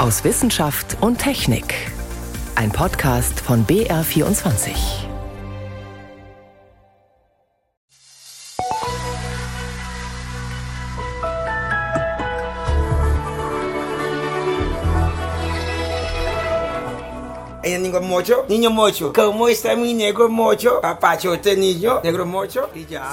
aus Wissenschaft und Technik. Ein Podcast von BR24. Mocho, niño mocho, ¿cómo está mi negro mocho? Papachote niño, negro mocho.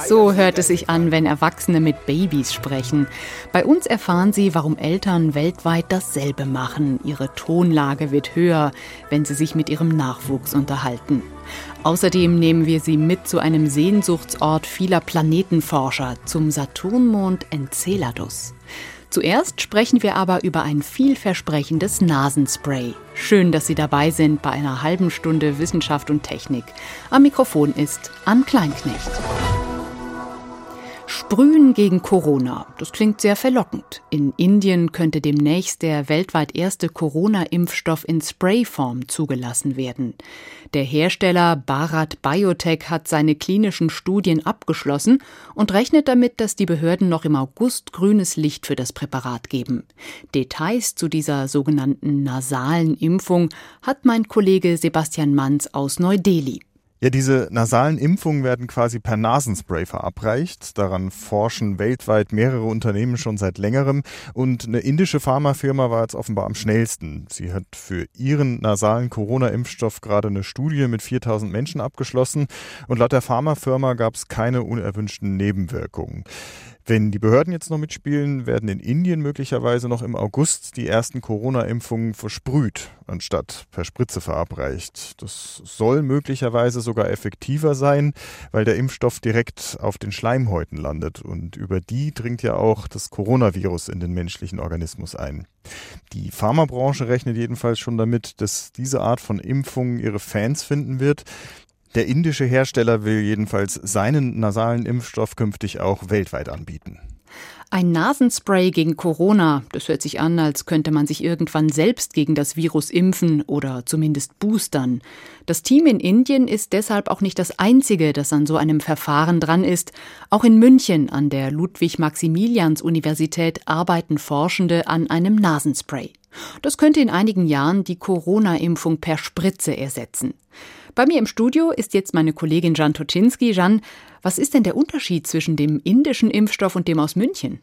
So hört es sich an, wenn Erwachsene mit Babys sprechen. Bei uns erfahren Sie, warum Eltern weltweit dasselbe machen. Ihre Tonlage wird höher, wenn sie sich mit ihrem Nachwuchs unterhalten. Außerdem nehmen wir Sie mit zu einem Sehnsuchtsort vieler Planetenforscher, zum Saturnmond Enceladus. Zuerst sprechen wir aber über ein vielversprechendes Nasenspray. Schön, dass Sie dabei sind bei einer halben Stunde Wissenschaft und Technik. Am Mikrofon ist Ann Kleinknecht. Sprühen gegen Corona. Das klingt sehr verlockend. In Indien könnte demnächst der weltweit erste Corona-Impfstoff in Sprayform zugelassen werden. Der Hersteller Bharat Biotech hat seine klinischen Studien abgeschlossen und rechnet damit, dass die Behörden noch im August grünes Licht für das Präparat geben. Details zu dieser sogenannten nasalen Impfung hat mein Kollege Sebastian Manz aus Neu-Delhi. Ja, diese nasalen Impfungen werden quasi per Nasenspray verabreicht. Daran forschen weltweit mehrere Unternehmen schon seit längerem. Und eine indische Pharmafirma war jetzt offenbar am schnellsten. Sie hat für ihren nasalen Corona-Impfstoff gerade eine Studie mit 4000 Menschen abgeschlossen. Und laut der Pharmafirma gab es keine unerwünschten Nebenwirkungen. Wenn die Behörden jetzt noch mitspielen, werden in Indien möglicherweise noch im August die ersten Corona-Impfungen versprüht, anstatt per Spritze verabreicht. Das soll möglicherweise sogar effektiver sein, weil der Impfstoff direkt auf den Schleimhäuten landet und über die dringt ja auch das Coronavirus in den menschlichen Organismus ein. Die Pharmabranche rechnet jedenfalls schon damit, dass diese Art von Impfung ihre Fans finden wird. Der indische Hersteller will jedenfalls seinen nasalen Impfstoff künftig auch weltweit anbieten. Ein Nasenspray gegen Corona, das hört sich an, als könnte man sich irgendwann selbst gegen das Virus impfen oder zumindest boostern. Das Team in Indien ist deshalb auch nicht das einzige, das an so einem Verfahren dran ist. Auch in München an der Ludwig-Maximilians-Universität arbeiten Forschende an einem Nasenspray. Das könnte in einigen Jahren die Corona-Impfung per Spritze ersetzen. Bei mir im Studio ist jetzt meine Kollegin Jan Toczynski. Jan, was ist denn der Unterschied zwischen dem indischen Impfstoff und dem aus München?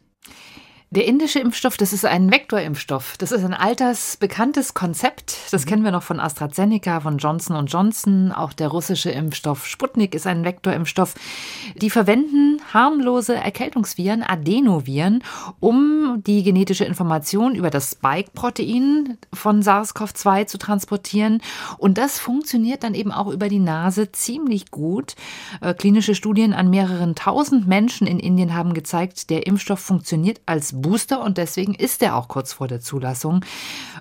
Der indische Impfstoff, das ist ein Vektorimpfstoff. Das ist ein alters bekanntes Konzept. Das mhm. kennen wir noch von AstraZeneca, von Johnson Johnson. Auch der russische Impfstoff Sputnik ist ein Vektorimpfstoff. Die verwenden harmlose Erkältungsviren, Adenoviren, um die genetische Information über das Spike-Protein von SARS-CoV-2 zu transportieren. Und das funktioniert dann eben auch über die Nase ziemlich gut. Äh, klinische Studien an mehreren tausend Menschen in Indien haben gezeigt, der Impfstoff funktioniert als Booster und deswegen ist er auch kurz vor der Zulassung.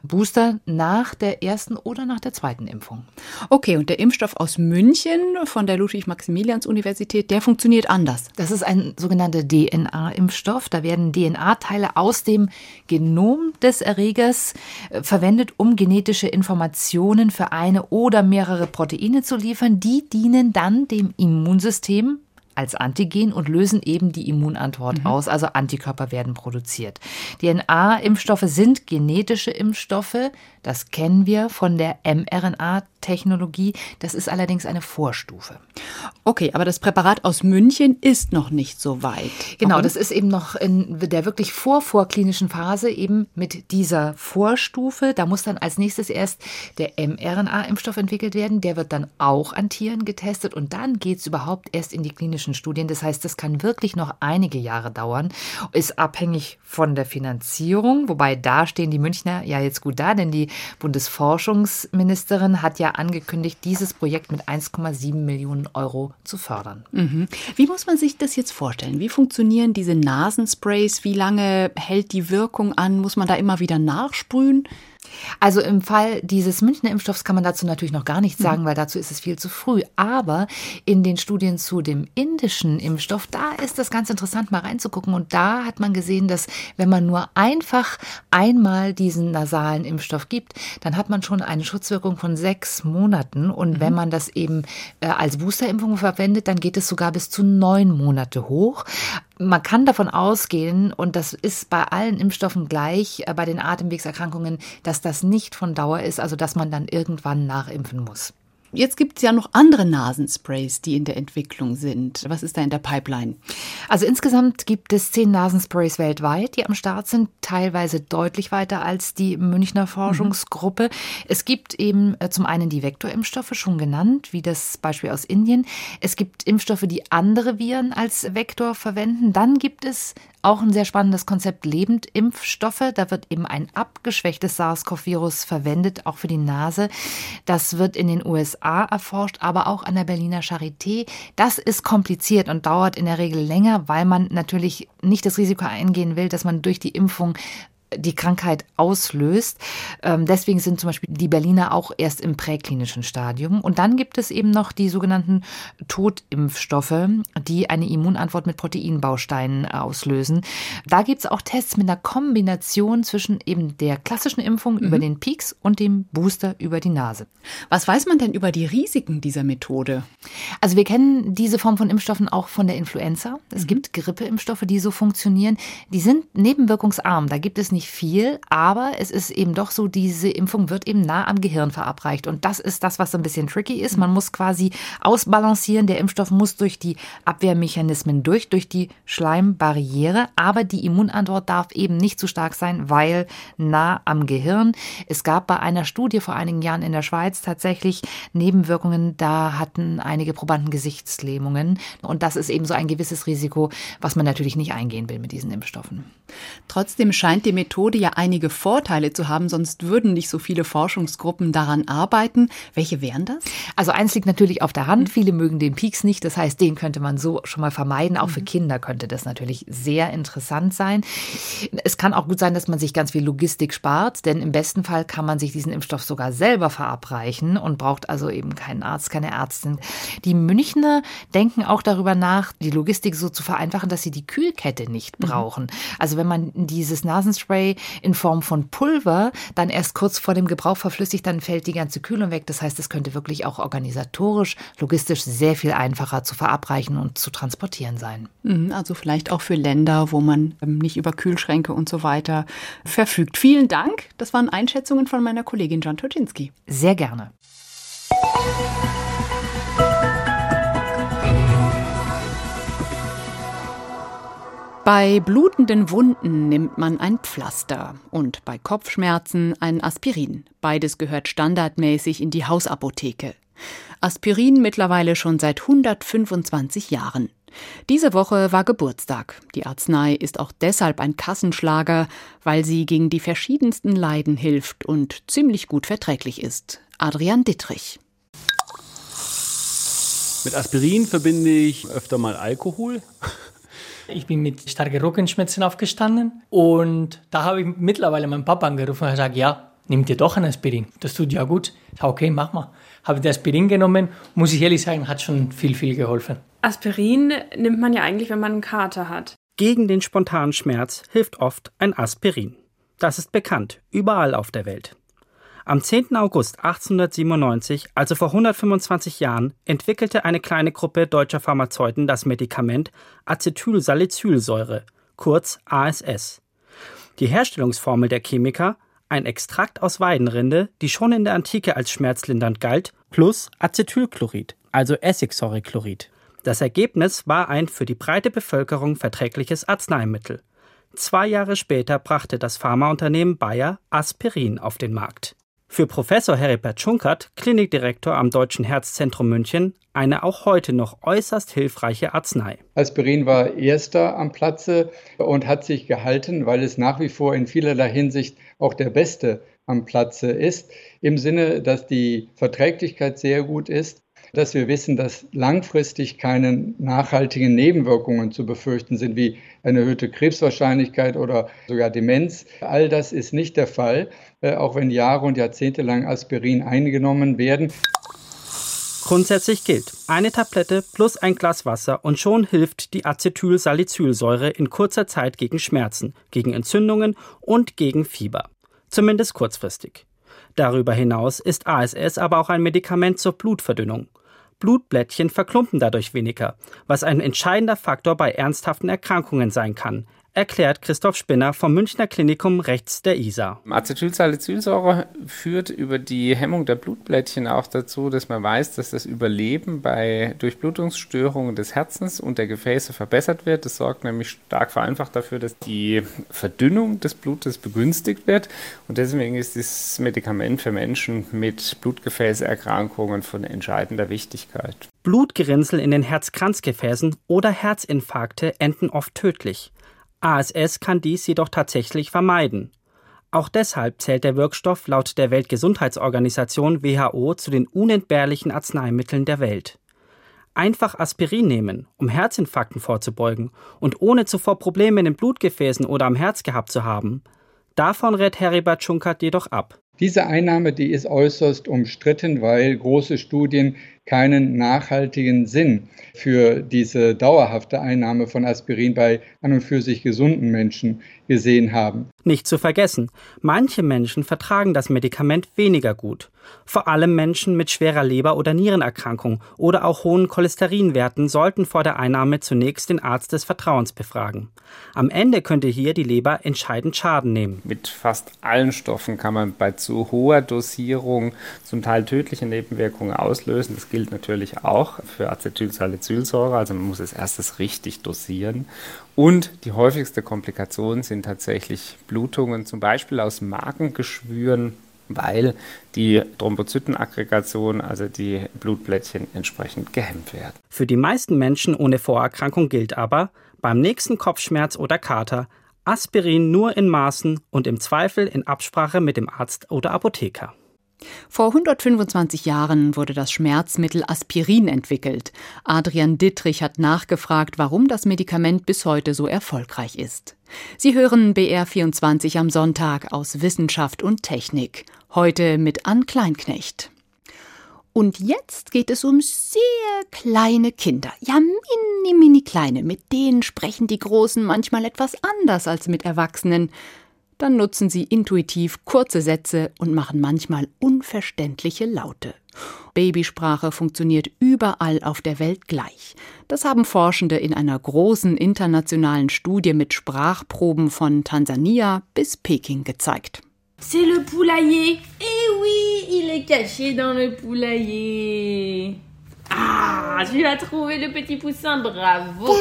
Booster nach der ersten oder nach der zweiten Impfung. Okay, und der Impfstoff aus München von der Ludwig-Maximilians-Universität, der funktioniert anders. Das ist ein sogenannter DNA-Impfstoff. Da werden DNA-Teile aus dem Genom des Erregers äh, verwendet, um genetische Informationen für eine oder mehrere Proteine zu liefern. Die dienen dann dem Immunsystem als Antigen und lösen eben die Immunantwort mhm. aus, also Antikörper werden produziert. DNA-Impfstoffe sind genetische Impfstoffe, das kennen wir von der mRNA-Technologie, das ist allerdings eine Vorstufe. Okay, aber das Präparat aus München ist noch nicht so weit. Genau, das ist eben noch in der wirklich vorvorklinischen Phase eben mit dieser Vorstufe. Da muss dann als nächstes erst der mRNA-Impfstoff entwickelt werden, der wird dann auch an Tieren getestet und dann geht es überhaupt erst in die klinische klinischen Studien. Das heißt, das kann wirklich noch einige Jahre dauern, ist abhängig von der Finanzierung, wobei da stehen die Münchner ja jetzt gut da, denn die Bundesforschungsministerin hat ja angekündigt, dieses Projekt mit 1,7 Millionen Euro zu fördern. Mhm. Wie muss man sich das jetzt vorstellen? Wie funktionieren diese Nasensprays? Wie lange hält die Wirkung an? Muss man da immer wieder nachsprühen? Also im Fall dieses Münchner Impfstoffs kann man dazu natürlich noch gar nichts sagen, mhm. weil dazu ist es viel zu früh. Aber in den Studien zu dem indischen Impfstoff, da ist das ganz interessant, mal reinzugucken. Und da hat man gesehen, dass wenn man nur einfach einmal diesen nasalen Impfstoff gibt, dann hat man schon eine Schutzwirkung von sechs Monaten. Und mhm. wenn man das eben äh, als Boosterimpfung verwendet, dann geht es sogar bis zu neun Monate hoch. Man kann davon ausgehen, und das ist bei allen Impfstoffen gleich, äh, bei den Atemwegserkrankungen, dass das nicht von Dauer ist, also dass man dann irgendwann nachimpfen muss. Jetzt gibt es ja noch andere Nasensprays, die in der Entwicklung sind. Was ist da in der Pipeline? Also insgesamt gibt es zehn Nasensprays weltweit, die am Start sind, teilweise deutlich weiter als die Münchner Forschungsgruppe. Mhm. Es gibt eben äh, zum einen die Vektorimpfstoffe, schon genannt, wie das Beispiel aus Indien. Es gibt Impfstoffe, die andere Viren als Vektor verwenden. Dann gibt es auch ein sehr spannendes Konzept Lebendimpfstoffe. Da wird eben ein abgeschwächtes SARS-CoV-Virus verwendet, auch für die Nase. Das wird in den USA erforscht, aber auch an der Berliner Charité. Das ist kompliziert und dauert in der Regel länger, weil man natürlich nicht das Risiko eingehen will, dass man durch die Impfung die Krankheit auslöst. Ähm, deswegen sind zum Beispiel die Berliner auch erst im präklinischen Stadium. Und dann gibt es eben noch die sogenannten Totimpfstoffe, die eine Immunantwort mit Proteinbausteinen auslösen. Da gibt es auch Tests mit einer Kombination zwischen eben der klassischen Impfung mhm. über den Peaks und dem Booster über die Nase. Was weiß man denn über die Risiken dieser Methode? Also wir kennen diese Form von Impfstoffen auch von der Influenza. Es mhm. gibt Grippeimpfstoffe, die so funktionieren. Die sind nebenwirkungsarm. Da gibt es nicht viel, aber es ist eben doch so, diese Impfung wird eben nah am Gehirn verabreicht. Und das ist das, was so ein bisschen tricky ist. Man muss quasi ausbalancieren. Der Impfstoff muss durch die Abwehrmechanismen durch, durch die Schleimbarriere. Aber die Immunantwort darf eben nicht zu stark sein, weil nah am Gehirn. Es gab bei einer Studie vor einigen Jahren in der Schweiz tatsächlich Nebenwirkungen. Da hatten einige Probanden Gesichtslähmungen. Und das ist eben so ein gewisses Risiko, was man natürlich nicht eingehen will mit diesen Impfstoffen. Trotzdem scheint die Methode ja einige Vorteile zu haben, sonst würden nicht so viele Forschungsgruppen daran arbeiten. Welche wären das? Also eins liegt natürlich auf der Hand. Mhm. Viele mögen den Peaks nicht. Das heißt, den könnte man so schon mal vermeiden. Auch mhm. für Kinder könnte das natürlich sehr interessant sein. Es kann auch gut sein, dass man sich ganz viel Logistik spart, denn im besten Fall kann man sich diesen Impfstoff sogar selber verabreichen und braucht also eben keinen Arzt, keine Ärztin. Die Münchner denken auch darüber nach, die Logistik so zu vereinfachen, dass sie die Kühlkette nicht mhm. brauchen. Also wenn man dieses Nasenspray Haarspray in Form von Pulver dann erst kurz vor dem Gebrauch verflüssigt, dann fällt die ganze Kühlung weg. Das heißt, es könnte wirklich auch organisatorisch, logistisch sehr viel einfacher zu verabreichen und zu transportieren sein. Mhm, also vielleicht auch für Länder, wo man ähm, nicht über Kühlschränke und so weiter verfügt. Vielen Dank. Das waren Einschätzungen von meiner Kollegin Jan Toczynski. Sehr gerne. Bei blutenden Wunden nimmt man ein Pflaster und bei Kopfschmerzen ein Aspirin. Beides gehört standardmäßig in die Hausapotheke. Aspirin mittlerweile schon seit 125 Jahren. Diese Woche war Geburtstag. Die Arznei ist auch deshalb ein Kassenschlager, weil sie gegen die verschiedensten Leiden hilft und ziemlich gut verträglich ist. Adrian Dittrich. Mit Aspirin verbinde ich öfter mal Alkohol. Ich bin mit starken Rückenschmerzen aufgestanden und da habe ich mittlerweile meinen Papa angerufen und gesagt, ja, nimm dir doch ein Aspirin. Das tut ja gut. Ich sage, okay, mach mal. Habe das Aspirin genommen, muss ich ehrlich sagen, hat schon viel, viel geholfen. Aspirin nimmt man ja eigentlich, wenn man einen Kater hat. Gegen den spontanen Schmerz hilft oft ein Aspirin. Das ist bekannt, überall auf der Welt. Am 10. August 1897, also vor 125 Jahren, entwickelte eine kleine Gruppe deutscher Pharmazeuten das Medikament Acetylsalicylsäure, kurz ASS. Die Herstellungsformel der Chemiker ein Extrakt aus Weidenrinde, die schon in der Antike als schmerzlindernd galt, plus Acetylchlorid, also Essigsäurechlorid. Das Ergebnis war ein für die breite Bevölkerung verträgliches Arzneimittel. Zwei Jahre später brachte das Pharmaunternehmen Bayer Aspirin auf den Markt. Für Professor Heribert Schunkert, Klinikdirektor am Deutschen Herzzentrum München, eine auch heute noch äußerst hilfreiche Arznei. Aspirin war erster am Platze und hat sich gehalten, weil es nach wie vor in vielerlei Hinsicht auch der beste am Platze ist, im Sinne, dass die Verträglichkeit sehr gut ist dass wir wissen, dass langfristig keine nachhaltigen Nebenwirkungen zu befürchten sind, wie eine erhöhte Krebswahrscheinlichkeit oder sogar Demenz. All das ist nicht der Fall, äh, auch wenn Jahre und Jahrzehnte lang Aspirin eingenommen werden. Grundsätzlich gilt, eine Tablette plus ein Glas Wasser und schon hilft die Acetylsalicylsäure in kurzer Zeit gegen Schmerzen, gegen Entzündungen und gegen Fieber. Zumindest kurzfristig. Darüber hinaus ist ASS aber auch ein Medikament zur Blutverdünnung. Blutblättchen verklumpen dadurch weniger, was ein entscheidender Faktor bei ernsthaften Erkrankungen sein kann erklärt Christoph Spinner vom Münchner Klinikum rechts der ISA. Acetylsalicylsäure führt über die Hemmung der Blutblättchen auch dazu, dass man weiß, dass das Überleben bei Durchblutungsstörungen des Herzens und der Gefäße verbessert wird. Das sorgt nämlich stark vereinfacht dafür, dass die Verdünnung des Blutes begünstigt wird. Und deswegen ist dieses Medikament für Menschen mit Blutgefäßerkrankungen von entscheidender Wichtigkeit. Blutgerinnsel in den Herzkranzgefäßen oder Herzinfarkte enden oft tödlich. ASS kann dies jedoch tatsächlich vermeiden. Auch deshalb zählt der Wirkstoff laut der Weltgesundheitsorganisation WHO zu den unentbehrlichen Arzneimitteln der Welt. Einfach Aspirin nehmen, um Herzinfarkten vorzubeugen und ohne zuvor Probleme in den Blutgefäßen oder am Herz gehabt zu haben, davon rät Heribert Schunkert jedoch ab. Diese Einnahme, die ist äußerst umstritten, weil große Studien keinen nachhaltigen Sinn für diese dauerhafte Einnahme von Aspirin bei an und für sich gesunden Menschen gesehen haben. Nicht zu vergessen, manche Menschen vertragen das Medikament weniger gut. Vor allem Menschen mit schwerer Leber- oder Nierenerkrankung oder auch hohen Cholesterinwerten sollten vor der Einnahme zunächst den Arzt des Vertrauens befragen. Am Ende könnte hier die Leber entscheidend Schaden nehmen. Mit fast allen Stoffen kann man bei zu hoher Dosierung zum Teil tödliche Nebenwirkungen auslösen. Das gilt natürlich auch für Acetylsalicylsäure, also man muss es erstes richtig dosieren. Und die häufigste Komplikation sind tatsächlich Blutungen, zum Beispiel aus Magengeschwüren, weil die Thrombozytenaggregation, also die Blutblättchen, entsprechend gehemmt werden. Für die meisten Menschen ohne Vorerkrankung gilt aber, beim nächsten Kopfschmerz oder Kater Aspirin nur in Maßen und im Zweifel in Absprache mit dem Arzt oder Apotheker. Vor 125 Jahren wurde das Schmerzmittel Aspirin entwickelt. Adrian Dittrich hat nachgefragt, warum das Medikament bis heute so erfolgreich ist. Sie hören BR24 am Sonntag aus Wissenschaft und Technik. Heute mit Ann Kleinknecht. Und jetzt geht es um sehr kleine Kinder. Ja, mini, mini kleine. Mit denen sprechen die Großen manchmal etwas anders als mit Erwachsenen dann nutzen sie intuitiv kurze Sätze und machen manchmal unverständliche Laute. Babysprache funktioniert überall auf der Welt gleich. Das haben Forschende in einer großen internationalen Studie mit Sprachproben von Tansania bis Peking gezeigt. C'est le poulailler. Eh oui, il est caché dans le poulailler. Ah, tu as trouvé le petit poussin, bravo.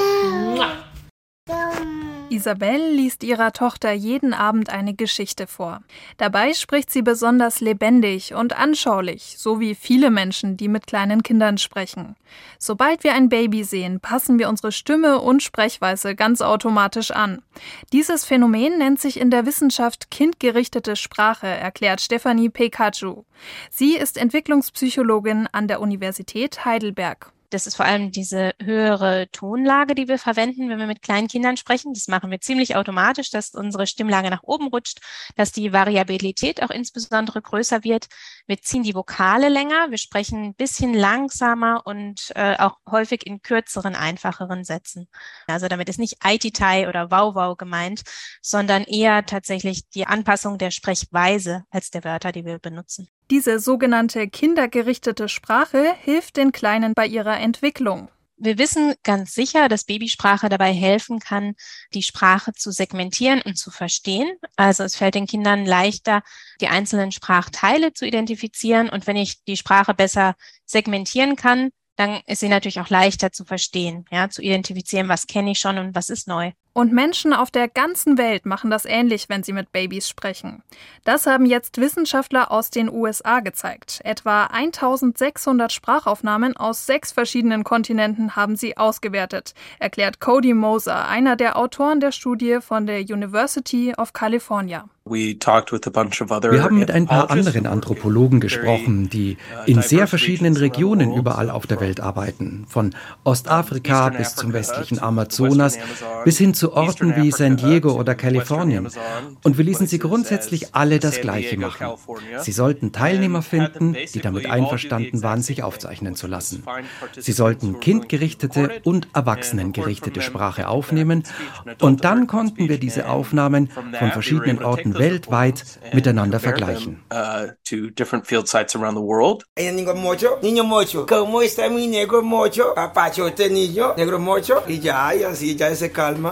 Isabelle liest ihrer Tochter jeden Abend eine Geschichte vor. Dabei spricht sie besonders lebendig und anschaulich, so wie viele Menschen, die mit kleinen Kindern sprechen. Sobald wir ein Baby sehen, passen wir unsere Stimme und Sprechweise ganz automatisch an. Dieses Phänomen nennt sich in der Wissenschaft kindgerichtete Sprache, erklärt Stefanie Pekachu. Sie ist Entwicklungspsychologin an der Universität Heidelberg. Das ist vor allem diese höhere Tonlage, die wir verwenden, wenn wir mit kleinen Kindern sprechen. Das machen wir ziemlich automatisch, dass unsere Stimmlage nach oben rutscht, dass die Variabilität auch insbesondere größer wird. Wir ziehen die Vokale länger, wir sprechen ein bisschen langsamer und äh, auch häufig in kürzeren, einfacheren Sätzen. Also damit ist nicht Aititai oder Wow gemeint, sondern eher tatsächlich die Anpassung der Sprechweise als der Wörter, die wir benutzen. Diese sogenannte kindergerichtete Sprache hilft den Kleinen bei ihrer Entwicklung. Wir wissen ganz sicher, dass Babysprache dabei helfen kann, die Sprache zu segmentieren und zu verstehen. Also es fällt den Kindern leichter, die einzelnen Sprachteile zu identifizieren. Und wenn ich die Sprache besser segmentieren kann, dann ist sie natürlich auch leichter zu verstehen, ja, zu identifizieren, was kenne ich schon und was ist neu. Und Menschen auf der ganzen Welt machen das ähnlich, wenn sie mit Babys sprechen. Das haben jetzt Wissenschaftler aus den USA gezeigt. Etwa 1600 Sprachaufnahmen aus sechs verschiedenen Kontinenten haben sie ausgewertet, erklärt Cody Moser, einer der Autoren der Studie von der University of California. Wir haben mit ein paar anderen Anthropologen gesprochen, die uh, in sehr verschiedenen Regionen überall auf der Welt arbeiten, von Ostafrika bis zum westlichen Amazonas bis hin zu Orten wie San Diego oder Kalifornien. Und wir ließen sie grundsätzlich alle das Gleiche machen. Sie sollten Teilnehmer finden, die damit einverstanden waren, sich aufzeichnen zu lassen. Sie sollten kindgerichtete und erwachsenengerichtete Sprache aufnehmen und dann konnten wir diese Aufnahmen von verschiedenen Orten Weltweit miteinander vergleichen.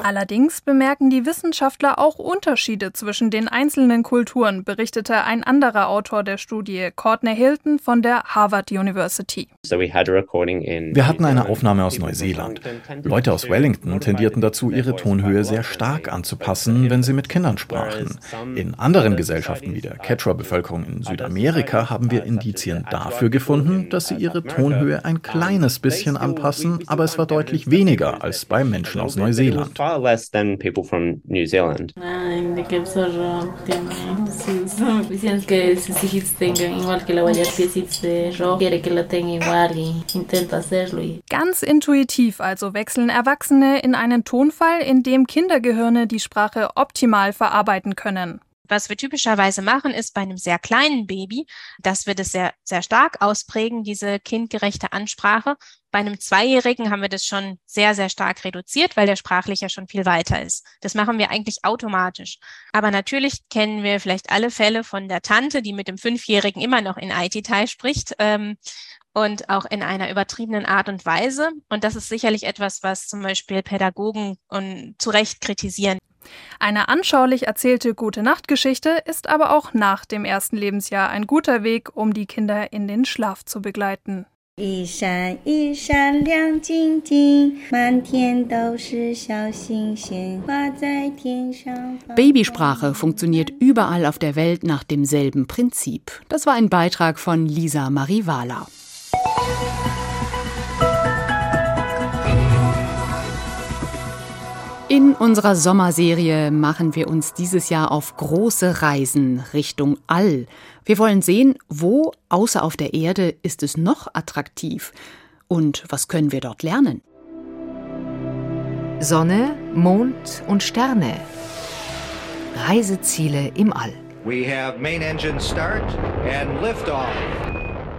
Allerdings bemerken die Wissenschaftler auch Unterschiede zwischen den einzelnen Kulturen, berichtete ein anderer Autor der Studie, Courtney Hilton von der Harvard University. Wir hatten eine Aufnahme aus Neuseeland. Leute aus Wellington tendierten dazu, ihre Tonhöhe sehr stark anzupassen, wenn sie mit Kindern sprachen. In anderen Gesellschaften wie der Quechua-Bevölkerung in Südamerika haben wir Indizien dafür gefunden, dass sie ihre Tonhöhe ein kleines bisschen anpassen, aber es war deutlich weniger als bei Menschen aus Neuseeland. Ganz intuitiv also wechseln Erwachsene in einen Tonfall, in dem Kindergehirne die Sprache optimal verarbeiten können. Was wir typischerweise machen, ist bei einem sehr kleinen Baby, dass wir das sehr, sehr stark ausprägen, diese kindgerechte Ansprache. Bei einem Zweijährigen haben wir das schon sehr, sehr stark reduziert, weil der sprachlich ja schon viel weiter ist. Das machen wir eigentlich automatisch. Aber natürlich kennen wir vielleicht alle Fälle von der Tante, die mit dem Fünfjährigen immer noch in IT-Teil spricht. Ähm, und auch in einer übertriebenen Art und Weise. Und das ist sicherlich etwas, was zum Beispiel Pädagogen und zu Recht kritisieren. Eine anschaulich erzählte Gute-Nacht-Geschichte ist aber auch nach dem ersten Lebensjahr ein guter Weg, um die Kinder in den Schlaf zu begleiten. Babysprache funktioniert überall auf der Welt nach demselben Prinzip. Das war ein Beitrag von Lisa Marivala. In unserer Sommerserie machen wir uns dieses Jahr auf große Reisen Richtung All. Wir wollen sehen, wo außer auf der Erde ist es noch attraktiv und was können wir dort lernen. Sonne, Mond und Sterne. Reiseziele im All. We have main engine start and liftoff.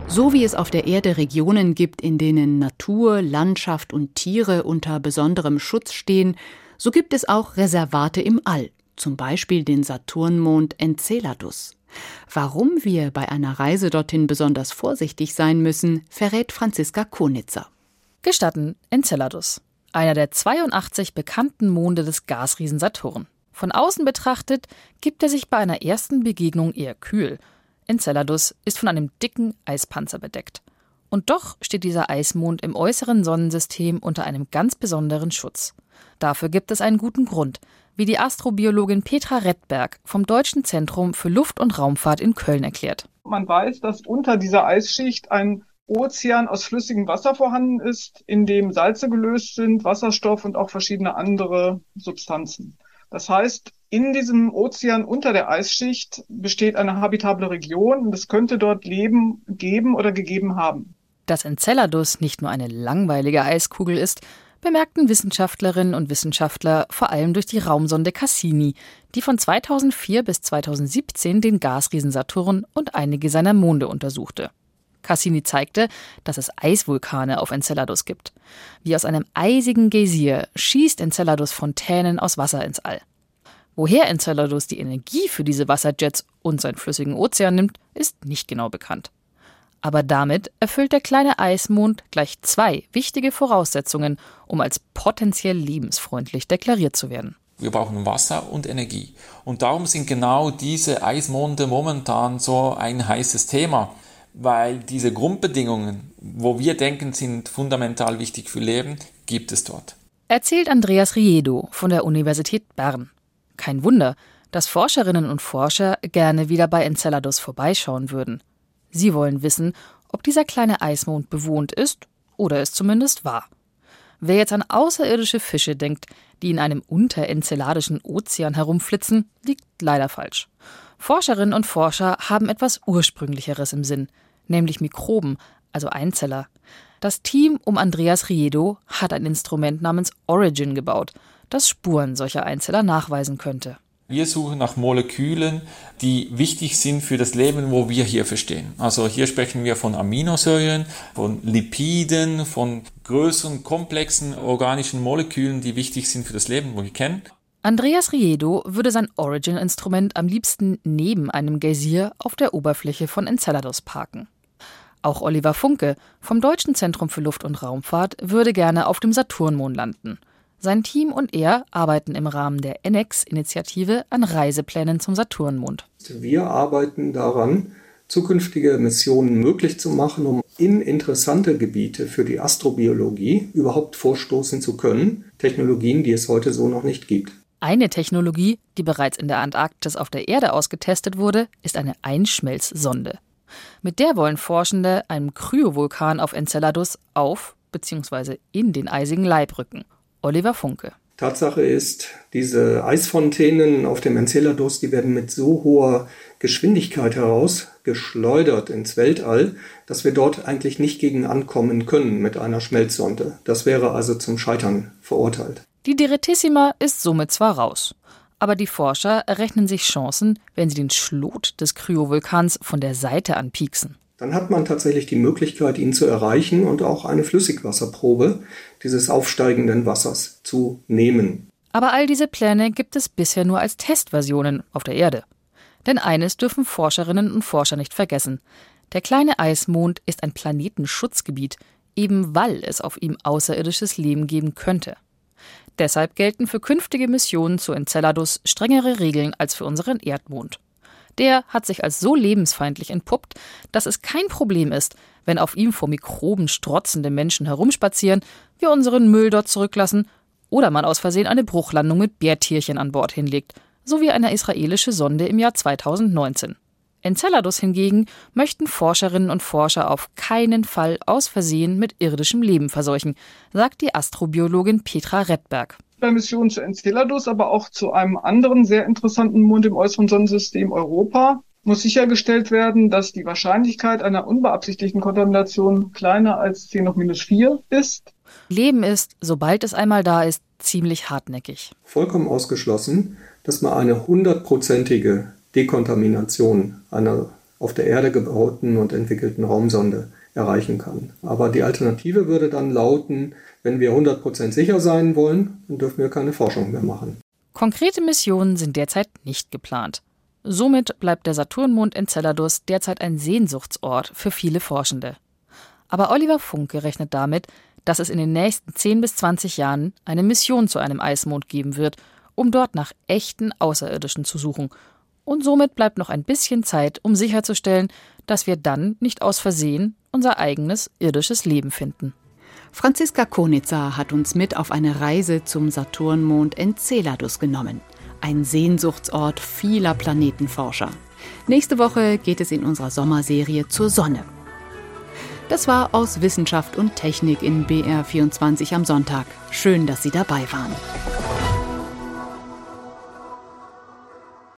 So wie es auf der Erde Regionen gibt, in denen Natur, Landschaft und Tiere unter besonderem Schutz stehen, so gibt es auch Reservate im All, zum Beispiel den Saturnmond Enceladus. Warum wir bei einer Reise dorthin besonders vorsichtig sein müssen, verrät Franziska Konitzer. Gestatten Enceladus, einer der 82 bekannten Monde des Gasriesen Saturn. Von außen betrachtet gibt er sich bei einer ersten Begegnung eher kühl Enceladus ist von einem dicken Eispanzer bedeckt. Und doch steht dieser Eismond im äußeren Sonnensystem unter einem ganz besonderen Schutz. Dafür gibt es einen guten Grund, wie die Astrobiologin Petra Rettberg vom Deutschen Zentrum für Luft- und Raumfahrt in Köln erklärt. Man weiß, dass unter dieser Eisschicht ein Ozean aus flüssigem Wasser vorhanden ist, in dem Salze gelöst sind, Wasserstoff und auch verschiedene andere Substanzen. Das heißt, in diesem Ozean unter der Eisschicht besteht eine habitable Region und es könnte dort Leben geben oder gegeben haben. Dass Enceladus nicht nur eine langweilige Eiskugel ist, bemerkten Wissenschaftlerinnen und Wissenschaftler vor allem durch die Raumsonde Cassini, die von 2004 bis 2017 den Gasriesen Saturn und einige seiner Monde untersuchte. Cassini zeigte, dass es Eisvulkane auf Enceladus gibt. Wie aus einem eisigen Geysir schießt Enceladus Fontänen aus Wasser ins All. Woher Enceladus die Energie für diese Wasserjets und seinen flüssigen Ozean nimmt, ist nicht genau bekannt. Aber damit erfüllt der kleine Eismond gleich zwei wichtige Voraussetzungen, um als potenziell lebensfreundlich deklariert zu werden. Wir brauchen Wasser und Energie. Und darum sind genau diese Eismonde momentan so ein heißes Thema weil diese Grundbedingungen, wo wir denken, sind fundamental wichtig für Leben, gibt es dort. Erzählt Andreas Riedo von der Universität Bern. Kein Wunder, dass Forscherinnen und Forscher gerne wieder bei Enceladus vorbeischauen würden. Sie wollen wissen, ob dieser kleine Eismond bewohnt ist oder es zumindest war. Wer jetzt an außerirdische Fische denkt, die in einem unterenzeladischen Ozean herumflitzen, liegt leider falsch. Forscherinnen und Forscher haben etwas Ursprünglicheres im Sinn, nämlich Mikroben, also Einzeller. Das Team um Andreas Riedo hat ein Instrument namens Origin gebaut, das Spuren solcher Einzeller nachweisen könnte. Wir suchen nach Molekülen, die wichtig sind für das Leben, wo wir hier verstehen. Also hier sprechen wir von Aminosäuren, von Lipiden, von größeren, komplexen organischen Molekülen, die wichtig sind für das Leben, wo wir kennen. Andreas Riedo würde sein Origin-Instrument am liebsten neben einem Geysir auf der Oberfläche von Enceladus parken. Auch Oliver Funke vom Deutschen Zentrum für Luft- und Raumfahrt würde gerne auf dem Saturnmond landen. Sein Team und er arbeiten im Rahmen der NX-Initiative an Reiseplänen zum Saturnmond. Wir arbeiten daran, zukünftige Missionen möglich zu machen, um in interessante Gebiete für die Astrobiologie überhaupt vorstoßen zu können. Technologien, die es heute so noch nicht gibt. Eine Technologie, die bereits in der Antarktis auf der Erde ausgetestet wurde, ist eine Einschmelzsonde. Mit der wollen Forschende einem Kryovulkan auf Enceladus auf bzw. in den eisigen Leib rücken. Oliver Funke. Tatsache ist, diese Eisfontänen auf dem Enceladus, die werden mit so hoher Geschwindigkeit herausgeschleudert ins Weltall, dass wir dort eigentlich nicht gegen ankommen können mit einer Schmelzsonde. Das wäre also zum Scheitern verurteilt. Die Direttissima ist somit zwar raus, aber die Forscher errechnen sich Chancen, wenn sie den Schlot des Kryovulkans von der Seite anpieksen. Dann hat man tatsächlich die Möglichkeit, ihn zu erreichen und auch eine Flüssigwasserprobe dieses aufsteigenden Wassers zu nehmen. Aber all diese Pläne gibt es bisher nur als Testversionen auf der Erde. Denn eines dürfen Forscherinnen und Forscher nicht vergessen. Der kleine Eismond ist ein Planetenschutzgebiet, eben weil es auf ihm außerirdisches Leben geben könnte. Deshalb gelten für künftige Missionen zu Enceladus strengere Regeln als für unseren Erdmond. Der hat sich als so lebensfeindlich entpuppt, dass es kein Problem ist, wenn auf ihm vor Mikroben strotzende Menschen herumspazieren, wir unseren Müll dort zurücklassen oder man aus Versehen eine Bruchlandung mit Bärtierchen an Bord hinlegt, so wie eine israelische Sonde im Jahr 2019. Enceladus hingegen möchten Forscherinnen und Forscher auf keinen Fall aus Versehen mit irdischem Leben verseuchen, sagt die Astrobiologin Petra Redberg. Bei Missionen zu Enceladus, aber auch zu einem anderen sehr interessanten Mond im äußeren Sonnensystem Europa muss sichergestellt werden, dass die Wahrscheinlichkeit einer unbeabsichtigten Kontamination kleiner als 10 hoch minus 4 ist. Leben ist, sobald es einmal da ist, ziemlich hartnäckig. Vollkommen ausgeschlossen, dass man eine hundertprozentige Dekontamination einer auf der Erde gebauten und entwickelten Raumsonde erreichen kann. Aber die Alternative würde dann lauten, wenn wir 100% sicher sein wollen, dann dürfen wir keine Forschung mehr machen. Konkrete Missionen sind derzeit nicht geplant. Somit bleibt der Saturnmond Enceladus derzeit ein Sehnsuchtsort für viele Forschende. Aber Oliver Funke rechnet damit, dass es in den nächsten 10 bis 20 Jahren eine Mission zu einem Eismond geben wird, um dort nach echten Außerirdischen zu suchen und somit bleibt noch ein bisschen Zeit, um sicherzustellen, dass wir dann nicht aus Versehen unser eigenes irdisches Leben finden. Franziska Konitzer hat uns mit auf eine Reise zum Saturnmond Enceladus genommen. Ein Sehnsuchtsort vieler Planetenforscher. Nächste Woche geht es in unserer Sommerserie zur Sonne. Das war aus Wissenschaft und Technik in BR24 am Sonntag. Schön, dass Sie dabei waren.